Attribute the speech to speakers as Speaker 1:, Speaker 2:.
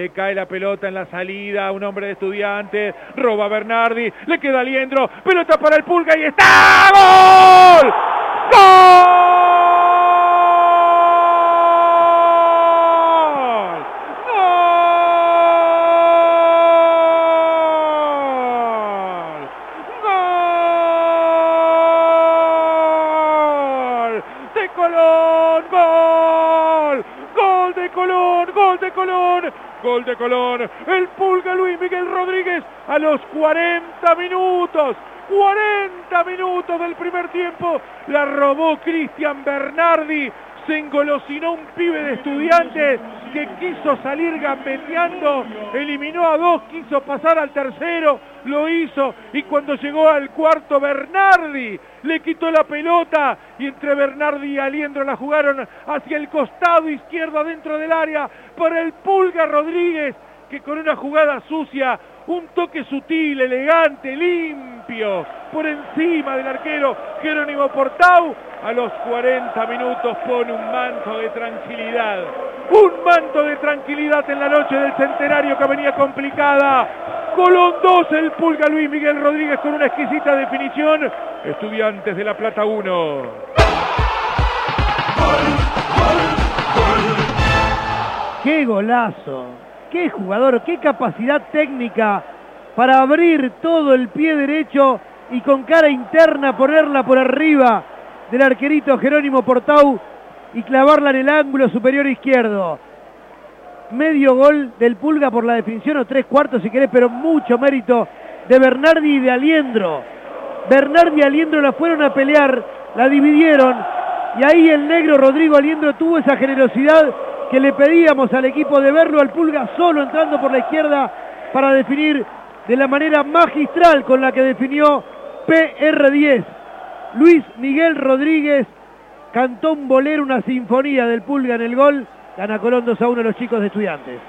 Speaker 1: Le cae la pelota en la salida, un hombre de estudiante, roba Bernardi, le queda Aliendro, pelota para el Pulga y está ¡Gol! ¡Gol! ¡De Colón! ¡Gol! ¡Gol de Colón! ¡Gol de Colón! Gol de Colón. El Pulga Luis Miguel Rodríguez a los 40 minutos. 40 minutos del primer tiempo. La robó Cristian Bernardi. Se engolosinó un pibe de estudiantes que quiso salir gambeteando. Eliminó a dos, quiso pasar al tercero. Lo hizo y cuando llegó al cuarto Bernardi le quitó la pelota y entre Bernardi y Aliendro la jugaron hacia el costado izquierdo adentro del área para el Pulga Rodríguez que con una jugada sucia, un toque sutil, elegante, limpio, por encima del arquero Jerónimo Portau, a los 40 minutos pone un manto de tranquilidad. Un manto de tranquilidad en la noche del centenario que venía complicada. Colón 2, el Pulga Luis Miguel Rodríguez con una exquisita definición. Estudiantes de La Plata 1.
Speaker 2: ¡Qué golazo! ¡Qué jugador! ¡Qué capacidad técnica para abrir todo el pie derecho y con cara interna ponerla por arriba del arquerito Jerónimo Portau y clavarla en el ángulo superior izquierdo. Medio gol del Pulga por la definición o tres cuartos si querés, pero mucho mérito de Bernardi y de Aliendro. Bernardi y Aliendro la fueron a pelear, la dividieron y ahí el negro Rodrigo Aliendro tuvo esa generosidad que le pedíamos al equipo de verlo al Pulga solo entrando por la izquierda para definir de la manera magistral con la que definió PR10. Luis Miguel Rodríguez cantó un bolero, una sinfonía del Pulga en el gol. Gana Colón 2 a 1 los chicos de estudiantes.